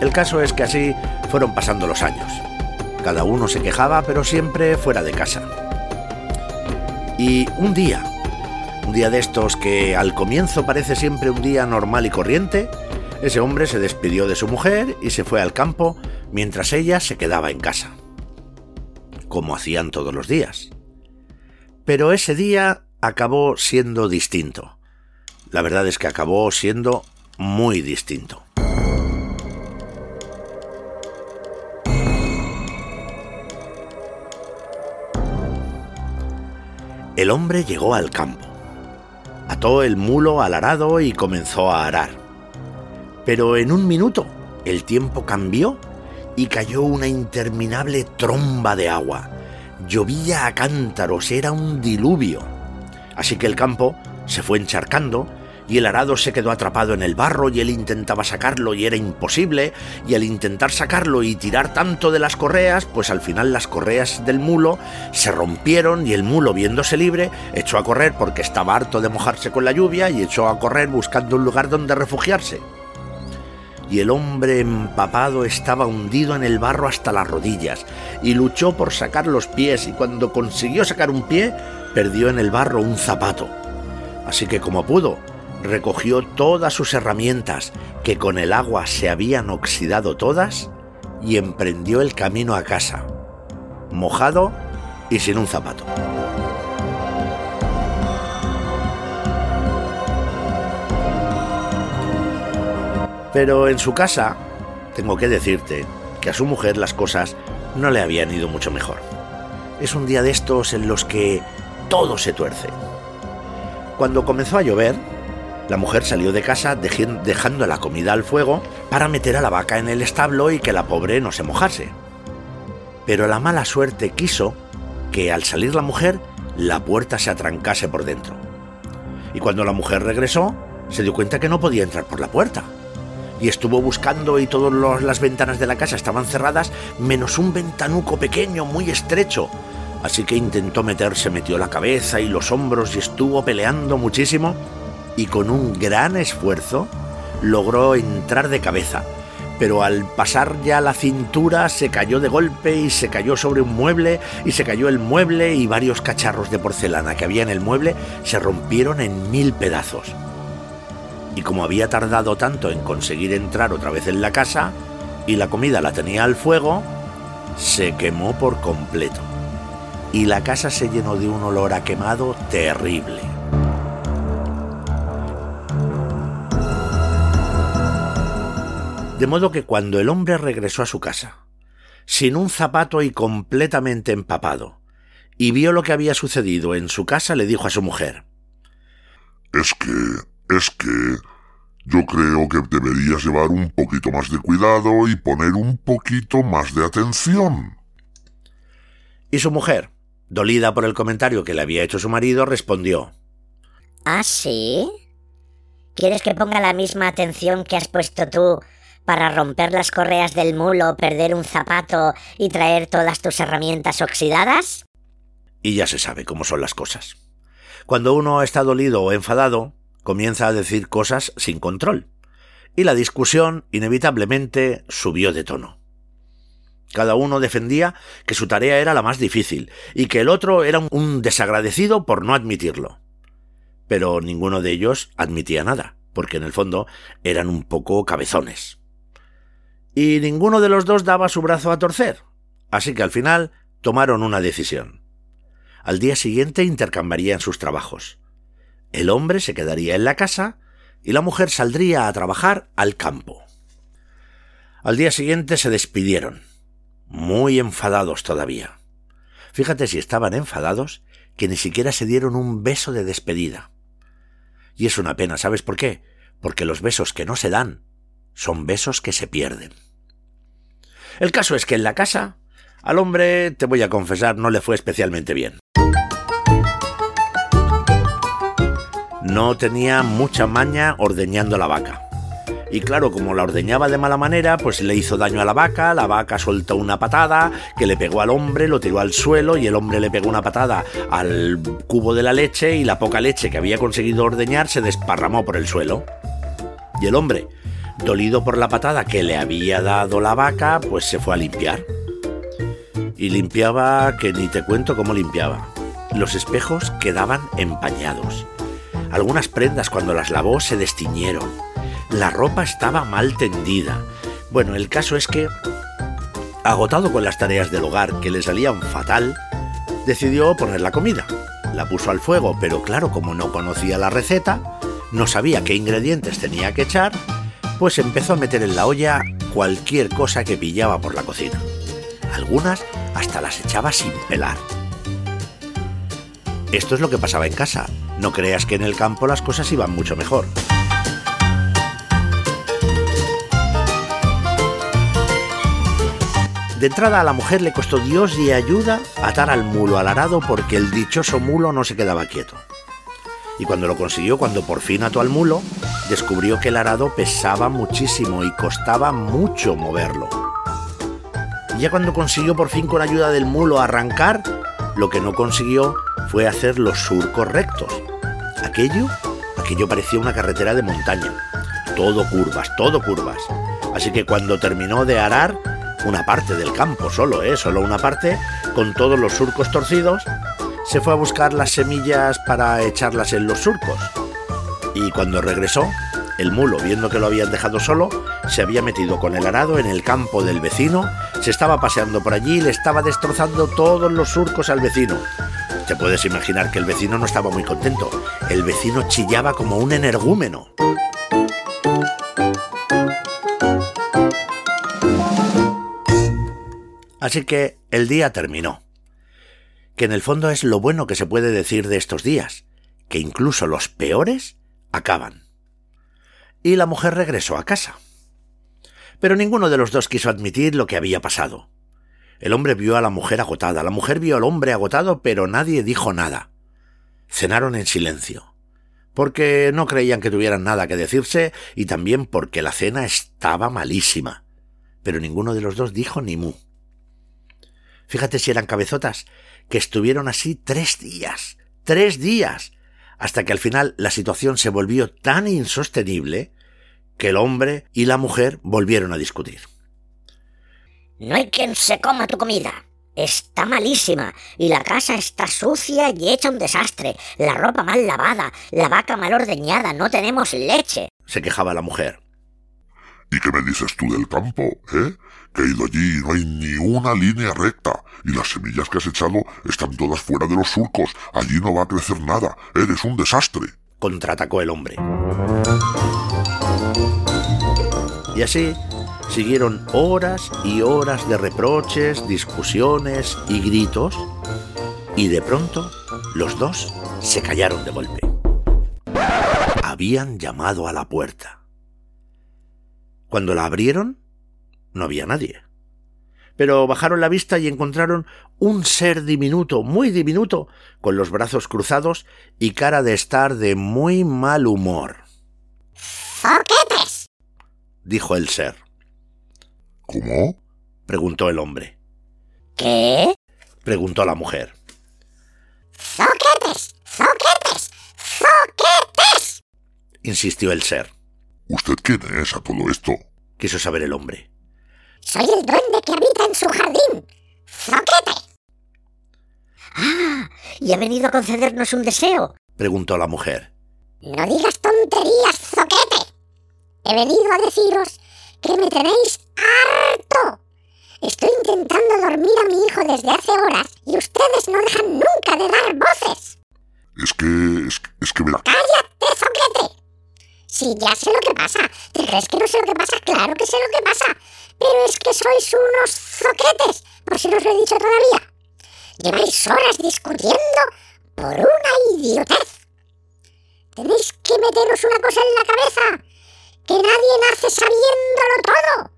El caso es que así fueron pasando los años. Cada uno se quejaba, pero siempre fuera de casa. Y un día, un día de estos que al comienzo parece siempre un día normal y corriente, ese hombre se despidió de su mujer y se fue al campo mientras ella se quedaba en casa. Como hacían todos los días. Pero ese día acabó siendo distinto. La verdad es que acabó siendo muy distinto. El hombre llegó al campo Ató el mulo al arado y comenzó a arar. Pero en un minuto el tiempo cambió y cayó una interminable tromba de agua. Llovía a cántaros, era un diluvio. Así que el campo se fue encharcando y el arado se quedó atrapado en el barro y él intentaba sacarlo y era imposible, y al intentar sacarlo y tirar tanto de las correas, pues al final las correas del mulo se rompieron y el mulo viéndose libre echó a correr porque estaba harto de mojarse con la lluvia y echó a correr buscando un lugar donde refugiarse. Y el hombre empapado estaba hundido en el barro hasta las rodillas y luchó por sacar los pies y cuando consiguió sacar un pie perdió en el barro un zapato. Así que como pudo, recogió todas sus herramientas, que con el agua se habían oxidado todas, y emprendió el camino a casa, mojado y sin un zapato. Pero en su casa, tengo que decirte que a su mujer las cosas no le habían ido mucho mejor. Es un día de estos en los que todo se tuerce. Cuando comenzó a llover, la mujer salió de casa dejando la comida al fuego para meter a la vaca en el establo y que la pobre no se mojase. pero la mala suerte quiso que al salir la mujer, la puerta se atrancase por dentro. Y cuando la mujer regresó, se dio cuenta que no podía entrar por la puerta. Y estuvo buscando y todas las ventanas de la casa estaban cerradas, menos un ventanuco pequeño, muy estrecho. Así que intentó meterse, metió la cabeza y los hombros y estuvo peleando muchísimo y con un gran esfuerzo logró entrar de cabeza, pero al pasar ya la cintura se cayó de golpe y se cayó sobre un mueble y se cayó el mueble y varios cacharros de porcelana que había en el mueble se rompieron en mil pedazos. Y como había tardado tanto en conseguir entrar otra vez en la casa y la comida la tenía al fuego, se quemó por completo. Y la casa se llenó de un olor a quemado terrible. De modo que cuando el hombre regresó a su casa, sin un zapato y completamente empapado, y vio lo que había sucedido en su casa, le dijo a su mujer, Es que, es que, yo creo que deberías llevar un poquito más de cuidado y poner un poquito más de atención. Y su mujer, dolida por el comentario que le había hecho su marido, respondió, ¿Ah, sí? ¿Quieres que ponga la misma atención que has puesto tú para romper las correas del mulo, perder un zapato y traer todas tus herramientas oxidadas? Y ya se sabe cómo son las cosas. Cuando uno está dolido o enfadado, comienza a decir cosas sin control. Y la discusión inevitablemente subió de tono. Cada uno defendía que su tarea era la más difícil y que el otro era un desagradecido por no admitirlo. Pero ninguno de ellos admitía nada, porque en el fondo eran un poco cabezones y ninguno de los dos daba su brazo a torcer, así que al final tomaron una decisión. Al día siguiente intercambiarían sus trabajos. El hombre se quedaría en la casa y la mujer saldría a trabajar al campo. Al día siguiente se despidieron, muy enfadados todavía. Fíjate si estaban enfadados que ni siquiera se dieron un beso de despedida. Y es una pena, ¿sabes por qué? Porque los besos que no se dan son besos que se pierden. El caso es que en la casa al hombre, te voy a confesar, no le fue especialmente bien. No tenía mucha maña ordeñando la vaca. Y claro, como la ordeñaba de mala manera, pues le hizo daño a la vaca, la vaca soltó una patada, que le pegó al hombre, lo tiró al suelo y el hombre le pegó una patada al cubo de la leche y la poca leche que había conseguido ordeñar se desparramó por el suelo. Y el hombre, dolido por la patada que le había dado la vaca, pues se fue a limpiar. Y limpiaba que ni te cuento cómo limpiaba. Los espejos quedaban empañados. Algunas prendas cuando las lavó se destiñeron. La ropa estaba mal tendida. Bueno, el caso es que, agotado con las tareas del hogar que le salían fatal, decidió poner la comida. La puso al fuego, pero claro, como no conocía la receta, no sabía qué ingredientes tenía que echar pues empezó a meter en la olla cualquier cosa que pillaba por la cocina. Algunas hasta las echaba sin pelar. Esto es lo que pasaba en casa. No creas que en el campo las cosas iban mucho mejor. De entrada a la mujer le costó Dios y ayuda atar al mulo al arado porque el dichoso mulo no se quedaba quieto y cuando lo consiguió, cuando por fin ató al mulo, descubrió que el arado pesaba muchísimo y costaba mucho moverlo. Y ya cuando consiguió por fin con ayuda del mulo arrancar, lo que no consiguió fue hacer los surcos rectos. Aquello, aquello parecía una carretera de montaña. Todo curvas, todo curvas. Así que cuando terminó de arar, una parte del campo solo, ¿eh? Solo una parte, con todos los surcos torcidos, se fue a buscar las semillas para echarlas en los surcos. Y cuando regresó, el mulo, viendo que lo habían dejado solo, se había metido con el arado en el campo del vecino, se estaba paseando por allí y le estaba destrozando todos los surcos al vecino. Te puedes imaginar que el vecino no estaba muy contento. El vecino chillaba como un energúmeno. Así que el día terminó que en el fondo es lo bueno que se puede decir de estos días, que incluso los peores acaban. Y la mujer regresó a casa. Pero ninguno de los dos quiso admitir lo que había pasado. El hombre vio a la mujer agotada, la mujer vio al hombre agotado, pero nadie dijo nada. Cenaron en silencio, porque no creían que tuvieran nada que decirse y también porque la cena estaba malísima. Pero ninguno de los dos dijo ni mu. Fíjate si eran cabezotas, que estuvieron así tres días, tres días, hasta que al final la situación se volvió tan insostenible que el hombre y la mujer volvieron a discutir. No hay quien se coma tu comida. Está malísima y la casa está sucia y hecha un desastre. La ropa mal lavada, la vaca mal ordeñada, no tenemos leche. Se quejaba la mujer. ¿Y qué me dices tú del campo, eh? Que he ido allí y no hay ni una línea recta. Y las semillas que has echado están todas fuera de los surcos. Allí no va a crecer nada. Eres un desastre. Contraatacó el hombre. Y así siguieron horas y horas de reproches, discusiones y gritos. Y de pronto los dos se callaron de golpe. Habían llamado a la puerta. Cuando la abrieron, no había nadie. Pero bajaron la vista y encontraron un ser diminuto, muy diminuto, con los brazos cruzados y cara de estar de muy mal humor. ¡Zoquetes! dijo el ser. ¿Cómo? preguntó el hombre. ¿Qué? preguntó la mujer. ¡Zoquetes! ¡Zoquetes! ¡Zoquetes! insistió el ser. ¿Usted quién es a todo esto? quiso saber el hombre. Soy el duende que habita en su jardín. ¡Zoquete! Ah, ¿y ha venido a concedernos un deseo? preguntó la mujer. No digas tonterías, Zoquete. He venido a deciros que me tenéis harto. Estoy intentando dormir a mi hijo desde hace horas y ustedes no dejan nunca de dar voces. Es que... es, es que verá... ¡Cállate, Zoquete! Sí, ya sé lo que pasa. ¿Te crees que no sé lo que pasa? Claro que sé lo que pasa. Pero es que sois unos zoquetes, por si no os lo he dicho todavía. Lleváis horas discutiendo por una idiotez. Tenéis que meteros una cosa en la cabeza, que nadie nace sabiéndolo todo.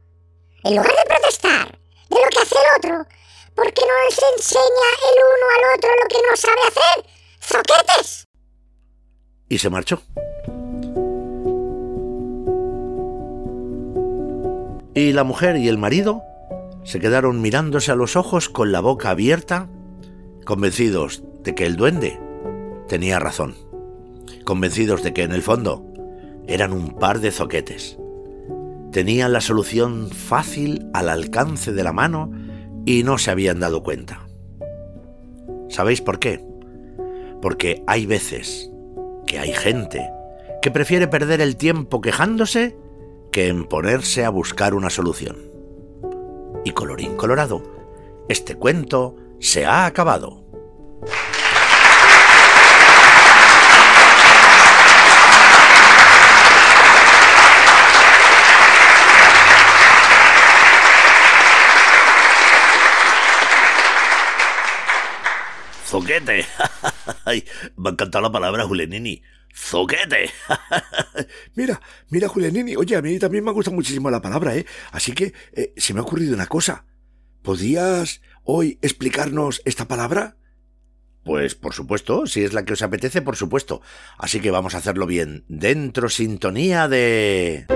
En lugar de protestar de lo que hace el otro, ¿por qué no les enseña el uno al otro lo que no sabe hacer? ¡Zoquetes! Y se marchó. Y la mujer y el marido se quedaron mirándose a los ojos con la boca abierta, convencidos de que el duende tenía razón, convencidos de que en el fondo eran un par de zoquetes. Tenían la solución fácil al alcance de la mano y no se habían dado cuenta. ¿Sabéis por qué? Porque hay veces que hay gente que prefiere perder el tiempo quejándose que en ponerse a buscar una solución. Y colorín colorado, este cuento se ha acabado. Zoquete. Me ha encantado la palabra, Julenini. Zoquete. Mira, mira, Julianini. Oye, a mí también me gusta muchísimo la palabra, ¿eh? Así que eh, se me ha ocurrido una cosa. ¿Podías hoy explicarnos esta palabra? Pues por supuesto, si es la que os apetece, por supuesto. Así que vamos a hacerlo bien. Dentro sintonía de...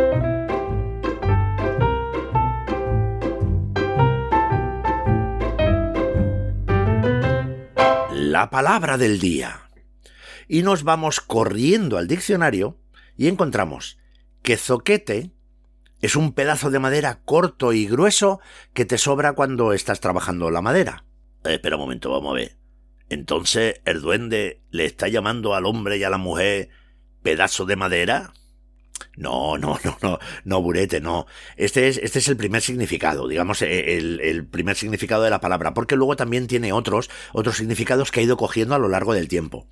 La palabra del día. Y nos vamos corriendo al diccionario y encontramos que zoquete es un pedazo de madera corto y grueso que te sobra cuando estás trabajando la madera. Eh, espera un momento, vamos a ver. Entonces, ¿el duende le está llamando al hombre y a la mujer pedazo de madera? No, no, no, no, no, Burete, no. Este es, este es el primer significado, digamos, el, el, primer significado de la palabra, porque luego también tiene otros, otros significados que ha ido cogiendo a lo largo del tiempo.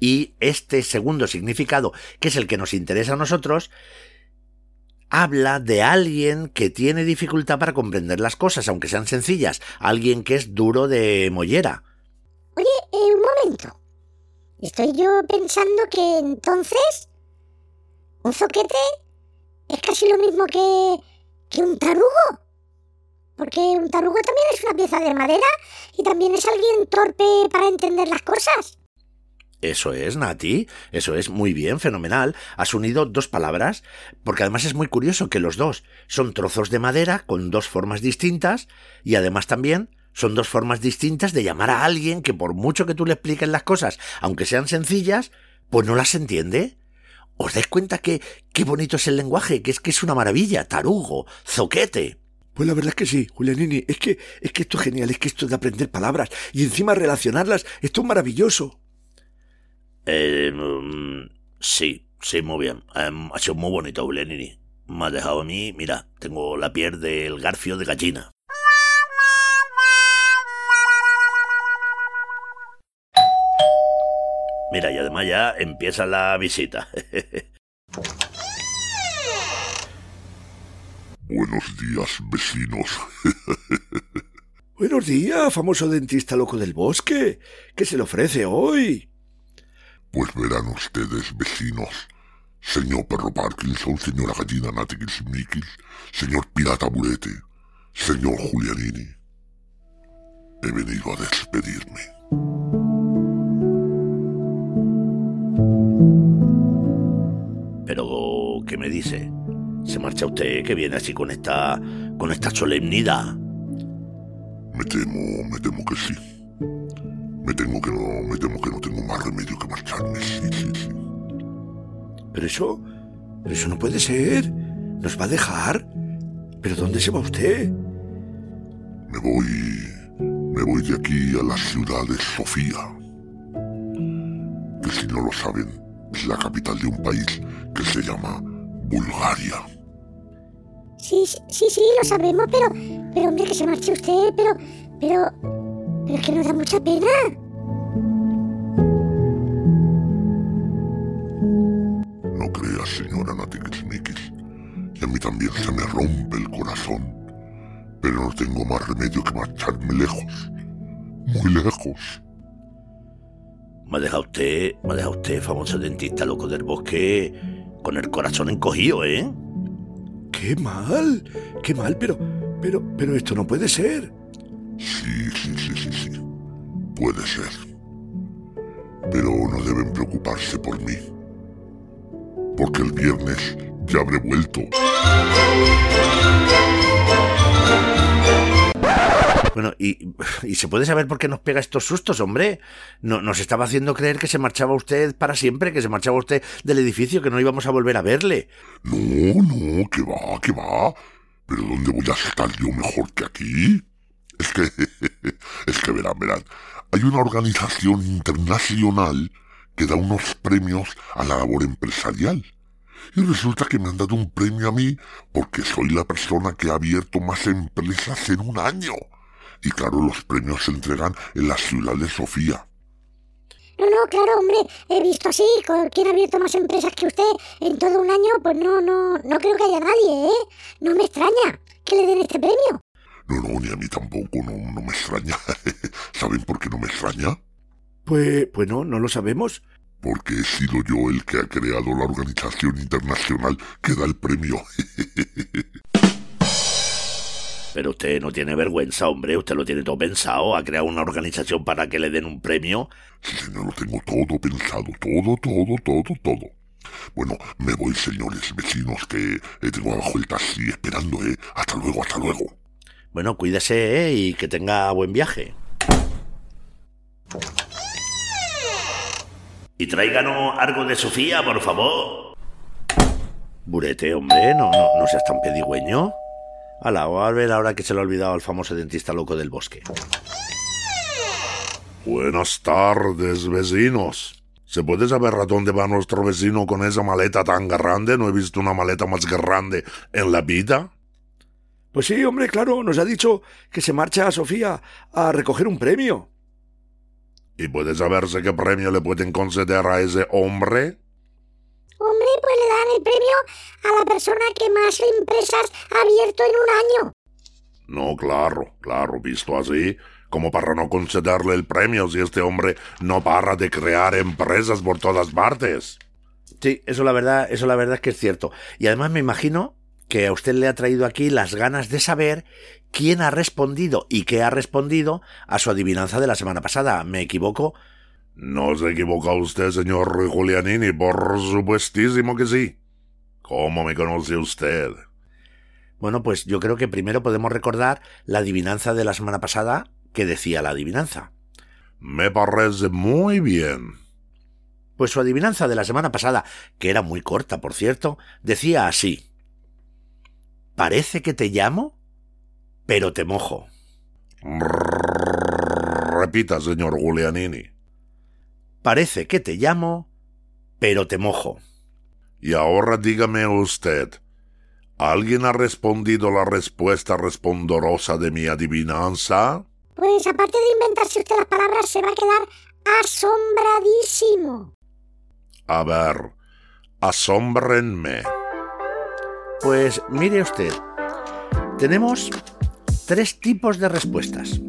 Y este segundo significado, que es el que nos interesa a nosotros, habla de alguien que tiene dificultad para comprender las cosas, aunque sean sencillas, alguien que es duro de mollera. Oye, eh, un momento. Estoy yo pensando que entonces un zoquete es casi lo mismo que, que un tarugo. porque un tarugo también es una pieza de madera y también es alguien torpe para entender las cosas. Eso es, Nati. Eso es muy bien, fenomenal. Has unido dos palabras, porque además es muy curioso que los dos son trozos de madera con dos formas distintas y además también son dos formas distintas de llamar a alguien que por mucho que tú le expliques las cosas, aunque sean sencillas, pues no las entiende. ¿Os dais cuenta que qué bonito es el lenguaje? Que es que es una maravilla. Tarugo, zoquete. Pues la verdad es que sí, Julianini. Es que, es que esto es genial, es que esto de aprender palabras y encima relacionarlas, esto es maravilloso. Eh, mm, sí, sí, muy bien. Em, ha sido muy bonito, Julianini. Me ha dejado a mí, mira, tengo la piel del garfio de gallina. Mira, y además ya empieza la visita. Buenos días, vecinos. Buenos días, famoso dentista loco del bosque. ¿Qué se le ofrece hoy? Pues verán ustedes, vecinos. Señor Perro Parkinson, señora Gallina Natikis Mikis, señor Pirata Burete, señor Julianini. He venido a despedirme. Pero, ¿qué me dice? ¿Se marcha usted que viene así con esta. con esta solemnidad? Me temo, me temo que sí. Me temo que no, me temo que no tengo más remedio que marcharme, sí, sí, sí. Pero eso. Pero eso no puede ser. ¿Nos va a dejar? ¿Pero dónde se va usted? Me voy. Me voy de aquí a la ciudad de Sofía. Que si no lo saben, es la capital de un país que se llama Bulgaria. Sí, sí, sí, sí, lo sabemos, pero, pero hombre, que se marche usted, pero, pero, pero es que nos da mucha pena. No creas, señora Natikismikis. Y a mí también se me rompe el corazón. Pero no tengo más remedio que marcharme lejos. Muy lejos. Me ha dejado usted, me ha dejado usted, famoso dentista loco del bosque, con el corazón encogido, ¿eh? ¡Qué mal! ¡Qué mal! Pero, pero, pero esto no puede ser. Sí, sí, sí. Puede ser. Pero no deben preocuparse por mí. Porque el viernes ya habré vuelto. Bueno, y, y se puede saber por qué nos pega estos sustos, hombre. No, nos estaba haciendo creer que se marchaba usted para siempre, que se marchaba usted del edificio, que no íbamos a volver a verle. No, no, que va, que va. Pero ¿dónde voy a estar yo mejor que aquí? Es que, es que verán, verán. Hay una organización internacional que da unos premios a la labor empresarial. Y resulta que me han dado un premio a mí porque soy la persona que ha abierto más empresas en un año. Y claro, los premios se entregan en la ciudad de Sofía. No, no, claro, hombre, he visto así, con quien ha abierto más empresas que usted en todo un año, pues no, no, no creo que haya nadie, ¿eh? No me extraña que le den este premio. No, no, ni a mí tampoco, no, no me extraña. ¿Saben por qué no me extraña? Pues, pues no, no lo sabemos. Porque he sido yo el que ha creado la organización internacional que da el premio. Pero usted no tiene vergüenza, hombre. Usted lo tiene todo pensado. Ha creado una organización para que le den un premio. Sí, señor, lo tengo todo pensado, todo, todo, todo, todo. Bueno, me voy, señores vecinos, que tengo abajo el taxi esperando, ¿eh? Hasta luego, hasta luego. Bueno, cuídese ¿eh? y que tenga buen viaje. Y tráiganos algo de Sofía, por favor. Burete, hombre, no, no, no seas tan pedigüeño. Ala, o a ver ahora que se le ha olvidado al famoso dentista loco del bosque. Buenas tardes, vecinos. ¿Se puede saber a dónde va nuestro vecino con esa maleta tan grande? No he visto una maleta más grande en la vida. Pues sí, hombre, claro, nos ha dicho que se marcha a Sofía a recoger un premio. ¿Y puede saberse qué premio le pueden conceder a ese hombre? Hombre, pues le dan el premio a la persona que más empresas ha abierto en un año. No, claro, claro, visto así, como para no concederle el premio si este hombre no para de crear empresas por todas partes. Sí, eso la verdad, eso la verdad es que es cierto. Y además me imagino que a usted le ha traído aquí las ganas de saber quién ha respondido y qué ha respondido a su adivinanza de la semana pasada. ¿Me equivoco? No se equivoca usted, señor Julianini, por supuestísimo que sí. ¿Cómo me conoce usted? Bueno, pues yo creo que primero podemos recordar la adivinanza de la semana pasada que decía la adivinanza. Me parece muy bien. Pues su adivinanza de la semana pasada, que era muy corta, por cierto, decía así. Parece que te llamo, pero te mojo. Repita, señor Julianini. Parece que te llamo, pero te mojo. Y ahora dígame usted, ¿alguien ha respondido la respuesta respondorosa de mi adivinanza? Pues aparte de inventarse usted las palabras, se va a quedar asombradísimo. A ver, asómbrenme. Pues mire usted, tenemos tres tipos de respuestas.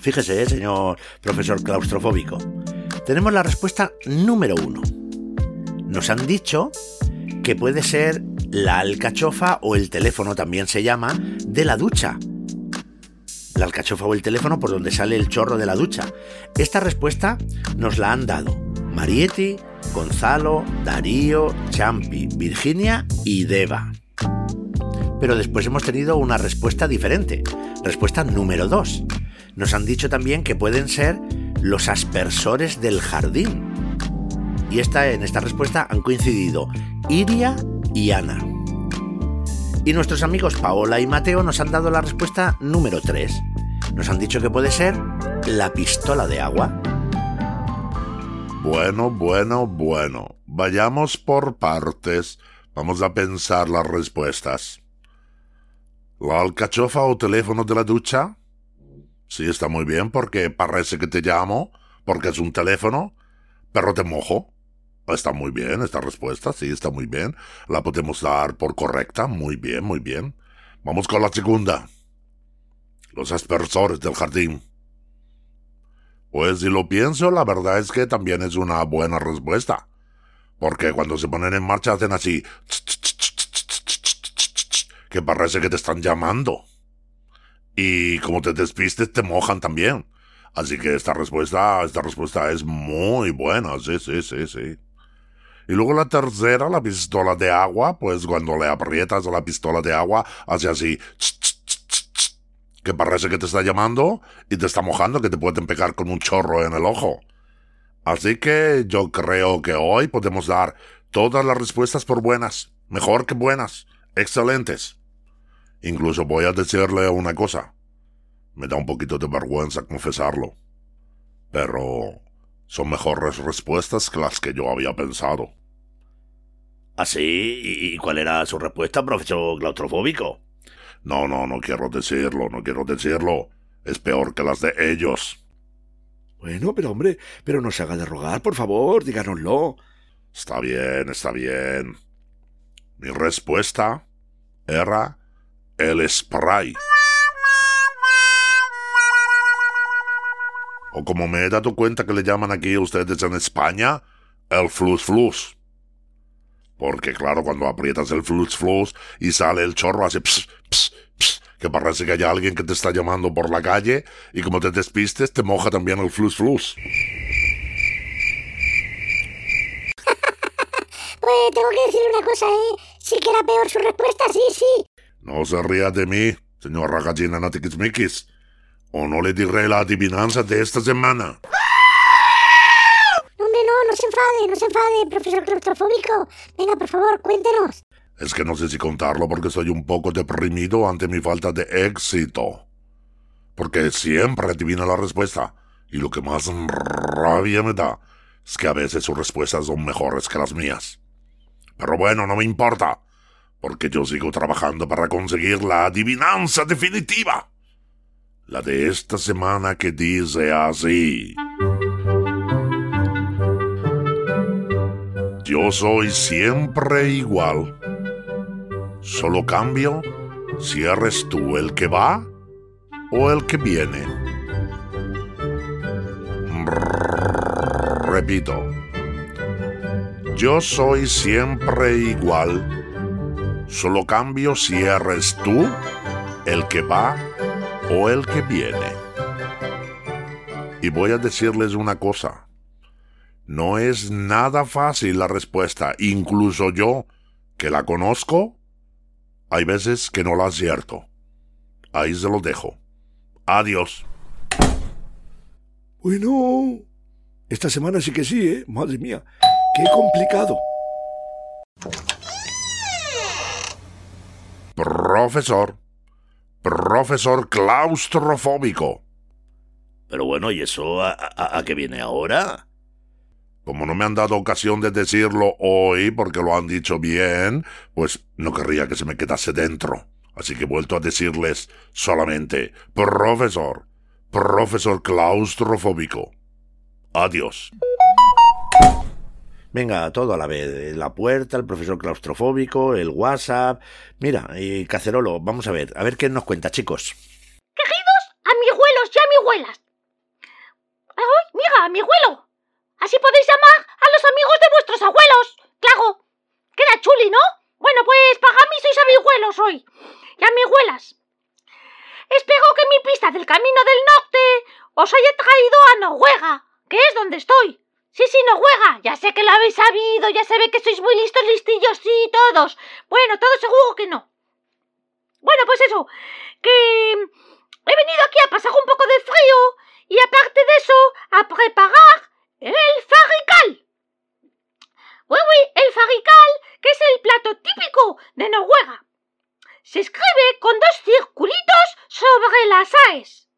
Fíjese, ¿eh, señor profesor claustrofóbico. Tenemos la respuesta número uno. Nos han dicho que puede ser la alcachofa o el teléfono también se llama de la ducha. La alcachofa o el teléfono por donde sale el chorro de la ducha. Esta respuesta nos la han dado Marietti, Gonzalo, Darío, Champi, Virginia y Deva. Pero después hemos tenido una respuesta diferente. Respuesta número 2. Nos han dicho también que pueden ser los aspersores del jardín. Y esta, en esta respuesta han coincidido Iria y Ana. Y nuestros amigos Paola y Mateo nos han dado la respuesta número 3. Nos han dicho que puede ser la pistola de agua. Bueno, bueno, bueno. Vayamos por partes. Vamos a pensar las respuestas. ¿La alcachofa o teléfono de la ducha? Sí, está muy bien porque parece que te llamo, porque es un teléfono, pero te mojo. Está muy bien esta respuesta, sí, está muy bien. La podemos dar por correcta, muy bien, muy bien. Vamos con la segunda. Los aspersores del jardín. Pues si lo pienso, la verdad es que también es una buena respuesta. Porque cuando se ponen en marcha hacen así, que parece que te están llamando. Y como te despistes, te mojan también. Así que esta respuesta, esta respuesta es muy buena, sí, sí, sí, sí. Y luego la tercera, la pistola de agua, pues cuando le aprietas a la pistola de agua, hace así, que parece que te está llamando y te está mojando, que te pueden pegar con un chorro en el ojo. Así que yo creo que hoy podemos dar todas las respuestas por buenas, mejor que buenas, excelentes. Incluso voy a decirle una cosa. Me da un poquito de vergüenza confesarlo. Pero son mejores respuestas que las que yo había pensado. ¿Así? ¿Y cuál era su respuesta, profesor claustrofóbico? No, no, no quiero decirlo, no quiero decirlo. Es peor que las de ellos. Bueno, pero hombre, pero no se haga de rogar, por favor, díganoslo. Está bien, está bien. Mi respuesta era el spray. O como me he dado cuenta que le llaman aquí ustedes en España, el flus flus. Porque claro, cuando aprietas el flus flus y sale el chorro hace ps, ps, que parece que hay alguien que te está llamando por la calle y como te despistes te moja también el flus flus. Pues tengo que decir una cosa, ¿eh? Sí que era peor su respuesta, sí, sí. No se ría de mí, señor Ragallina Natiquismiquis, o no le diré la adivinanza de esta semana. Hombre, no, no se enfade, no se enfade, profesor claustrofóbico. Venga, por favor, cuéntenos. Es que no sé si contarlo porque soy un poco deprimido ante mi falta de éxito. Porque siempre adivina la respuesta. Y lo que más rabia me da es que a veces sus respuestas son mejores que las mías. Pero bueno, no me importa. Porque yo sigo trabajando para conseguir la adivinanza definitiva. La de esta semana que dice así. Yo soy siempre igual. Solo cambio si eres tú el que va o el que viene. Repito. Yo soy siempre igual. Solo cambio si eres tú el que va o el que viene. Y voy a decirles una cosa. No es nada fácil la respuesta. Incluso yo, que la conozco, hay veces que no la acierto. Ahí se lo dejo. Adiós. Bueno, esta semana sí que sí, ¿eh? Madre mía, qué complicado. Profesor. Profesor claustrofóbico. Pero bueno, ¿y eso a, a- a qué viene ahora? Como no me han dado ocasión de decirlo hoy porque lo han dicho bien, pues no querría que se me quedase dentro. Así que he vuelto a decirles solamente, profesor, profesor claustrofóbico. Adiós. Venga, todo a la vez. La puerta, el profesor claustrofóbico, el WhatsApp. Mira, y Cacerolo, vamos a ver, a ver qué nos cuenta, chicos. Queridos amiguelos y amiguelas. ¡Ay, mira, amiguelo! Así podéis llamar a los amigos de vuestros abuelos. Claro, queda chuli, ¿no? Bueno, pues para mí sois amiguelos hoy. Y amiguelas. Espero que mi pista del camino del norte os haya traído a Noruega, que es donde estoy. Sí, sí, Noruega. Ya sé que lo habéis sabido, ya se ve que sois muy listos, listillos, sí, todos. Bueno, todos seguro que no. Bueno, pues eso, que he venido aquí a pasar un poco de frío y aparte de eso, a preparar el farical. Oui, oui, el farical, que es el plato típico de Noruega. Se escribe con dos circulitos sobre las AES.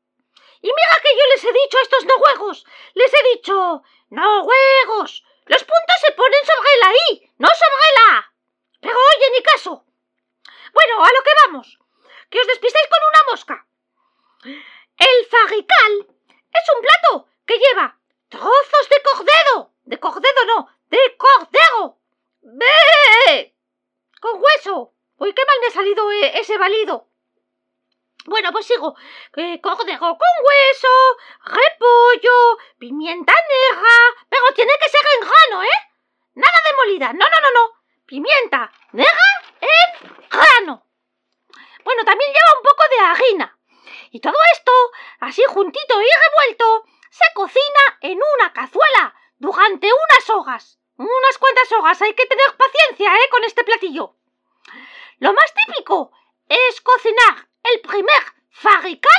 Y mira que yo les he dicho a estos noruegos, les he dicho, noruegos, los puntos se ponen sobre la I, no sobre la A. Pero oye, ni caso. Bueno, a lo que vamos, que os despistáis con una mosca. El farical es un plato que lleva trozos de cordero. De cordero no, de cordero. ¡Bé! Con hueso. Uy, qué mal me ha salido eh, ese balido. Bueno, pues sigo. Cordero con hueso, repollo, pimienta negra. Pero tiene que ser en grano, ¿eh? Nada de molida. No, no, no, no. Pimienta negra en grano. Bueno, también lleva un poco de harina. Y todo esto, así juntito y revuelto, se cocina en una cazuela durante unas horas. Unas cuantas horas. Hay que tener paciencia, ¿eh? Con este platillo. Lo más típico es cocinar el primer farical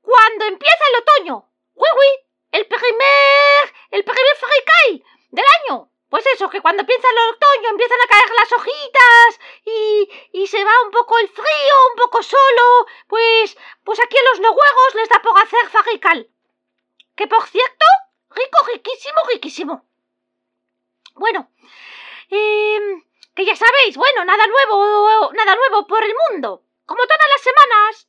cuando empieza el otoño. Oui, oui, el primer, el primer farical del año. Pues eso, que cuando empieza el otoño empiezan a caer las hojitas y, y se va un poco el frío, un poco solo, pues, pues aquí a los noruegos les da por hacer farical. Que por cierto, rico, riquísimo, riquísimo. Bueno, em, que ya sabéis, bueno, nada nuevo, nada nuevo por el mundo. Como todas las semanas,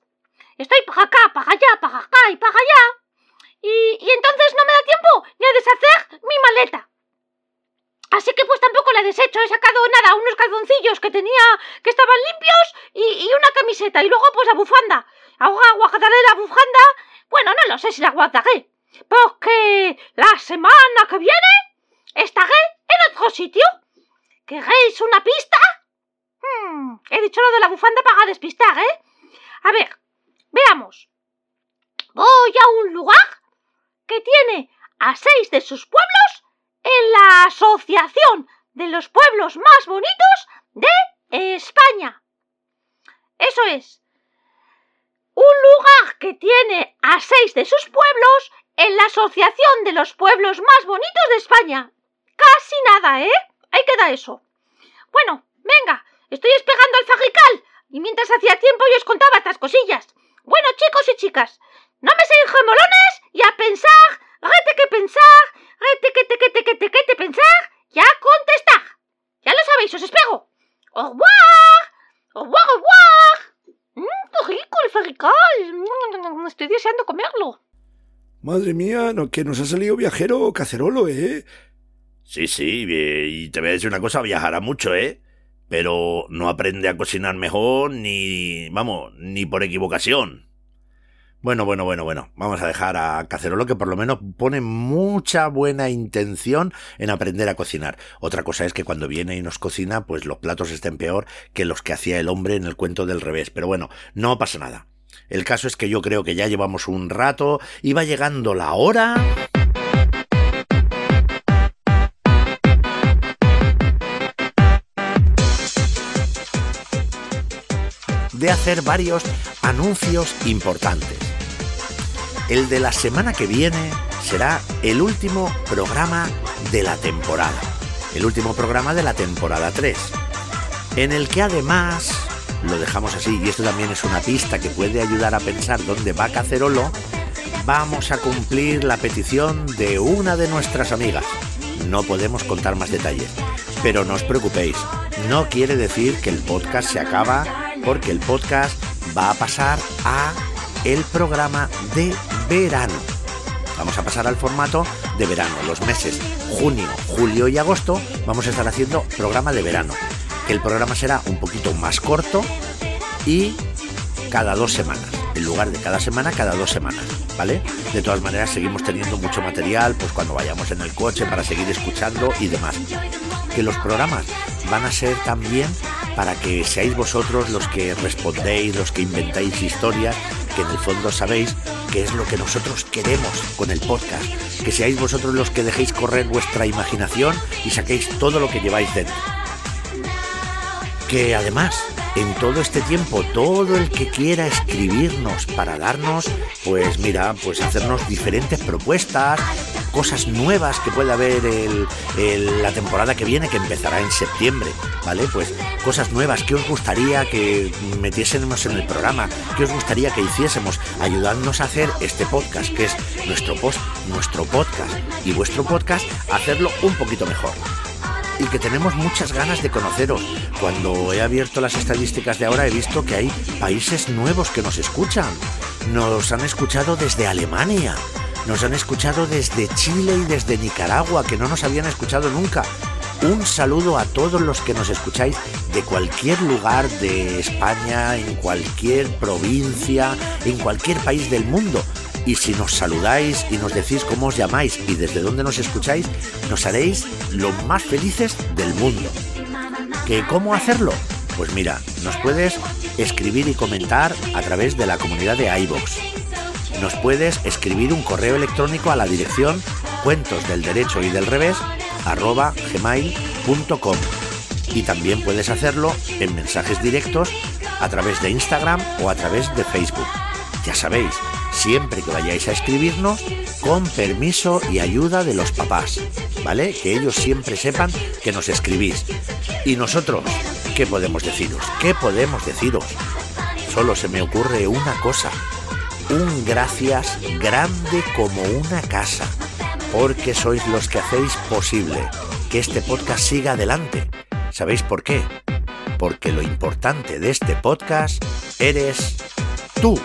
estoy para acá, para allá, para acá y para allá. Y, y entonces no me da tiempo ni a deshacer mi maleta. Así que pues tampoco la he deshecho, he sacado nada, unos calzoncillos que tenía, que estaban limpios y, y una camiseta y luego pues la bufanda. Ahora guardaré la bufanda, bueno, no lo sé si la guardaré, porque la semana que viene estaré en otro sitio. ¿Queréis una pista? Hmm, he dicho lo de la bufanda para despistar, ¿eh? A ver, veamos. Voy a un lugar que tiene a seis de sus pueblos en la Asociación de los Pueblos Más Bonitos de España. Eso es. Un lugar que tiene a seis de sus pueblos en la Asociación de los Pueblos Más Bonitos de España. Casi nada, ¿eh? Ahí queda eso. Bueno, venga, estoy esperando al fajical. Y mientras hacía tiempo yo os contaba estas cosillas. Bueno, chicos y chicas, no me seáis gemolones y a pensar, rete que pensar, rete que te que te que te que te pensar, ya contestar. Ya lo sabéis, os espero. Au revoir, au revoir, au revoir. Mmm, qué rico el fajical. Mm, estoy deseando comerlo. Madre mía, no, que nos ha salido viajero cacerolo, ¿eh? Sí, sí, y te voy a decir una cosa, viajará mucho, ¿eh? Pero no aprende a cocinar mejor ni, vamos, ni por equivocación. Bueno, bueno, bueno, bueno. Vamos a dejar a Cacerolo que por lo menos pone mucha buena intención en aprender a cocinar. Otra cosa es que cuando viene y nos cocina, pues los platos estén peor que los que hacía el hombre en el cuento del revés. Pero bueno, no pasa nada. El caso es que yo creo que ya llevamos un rato y va llegando la hora. de hacer varios anuncios importantes. El de la semana que viene será el último programa de la temporada. El último programa de la temporada 3. En el que además, lo dejamos así, y esto también es una pista que puede ayudar a pensar dónde va Cacerolo, vamos a cumplir la petición de una de nuestras amigas. No podemos contar más detalles. Pero no os preocupéis, no quiere decir que el podcast se acaba porque el podcast va a pasar a el programa de verano. Vamos a pasar al formato de verano. Los meses junio, julio y agosto vamos a estar haciendo programa de verano. El programa será un poquito más corto y cada dos semanas. En lugar de cada semana, cada dos semanas. ¿Vale? De todas maneras, seguimos teniendo mucho material, pues cuando vayamos en el coche para seguir escuchando y demás. Que los programas van a ser también para que seáis vosotros los que respondéis, los que inventáis historias, que en el fondo sabéis que es lo que nosotros queremos con el podcast, que seáis vosotros los que dejéis correr vuestra imaginación y saquéis todo lo que lleváis dentro. Que además, en todo este tiempo, todo el que quiera escribirnos para darnos, pues mira, pues hacernos diferentes propuestas, cosas nuevas que puede haber el, la temporada que viene, que empezará en septiembre, ¿vale? Pues cosas nuevas, ¿qué os gustaría que metiésemos en el programa? ¿Qué os gustaría que hiciésemos? Ayudadnos a hacer este podcast, que es nuestro, post, nuestro podcast y vuestro podcast, hacerlo un poquito mejor y que tenemos muchas ganas de conoceros. Cuando he abierto las estadísticas de ahora he visto que hay países nuevos que nos escuchan. Nos han escuchado desde Alemania, nos han escuchado desde Chile y desde Nicaragua, que no nos habían escuchado nunca. Un saludo a todos los que nos escucháis de cualquier lugar de España, en cualquier provincia, en cualquier país del mundo. Y si nos saludáis y nos decís cómo os llamáis y desde dónde nos escucháis, nos haréis los más felices del mundo. ¿Que cómo hacerlo? Pues mira, nos puedes escribir y comentar a través de la comunidad de iVoox nos puedes escribir un correo electrónico a la dirección cuentos del derecho y del revés arroba gmail.com y también puedes hacerlo en mensajes directos a través de Instagram o a través de Facebook. Ya sabéis, siempre que vayáis a escribirnos, con permiso y ayuda de los papás, ¿vale? Que ellos siempre sepan que nos escribís. Y nosotros, ¿qué podemos deciros? ¿Qué podemos deciros? Solo se me ocurre una cosa un gracias grande como una casa, porque sois los que hacéis posible que este podcast siga adelante. ¿Sabéis por qué? Porque lo importante de este podcast eres tú.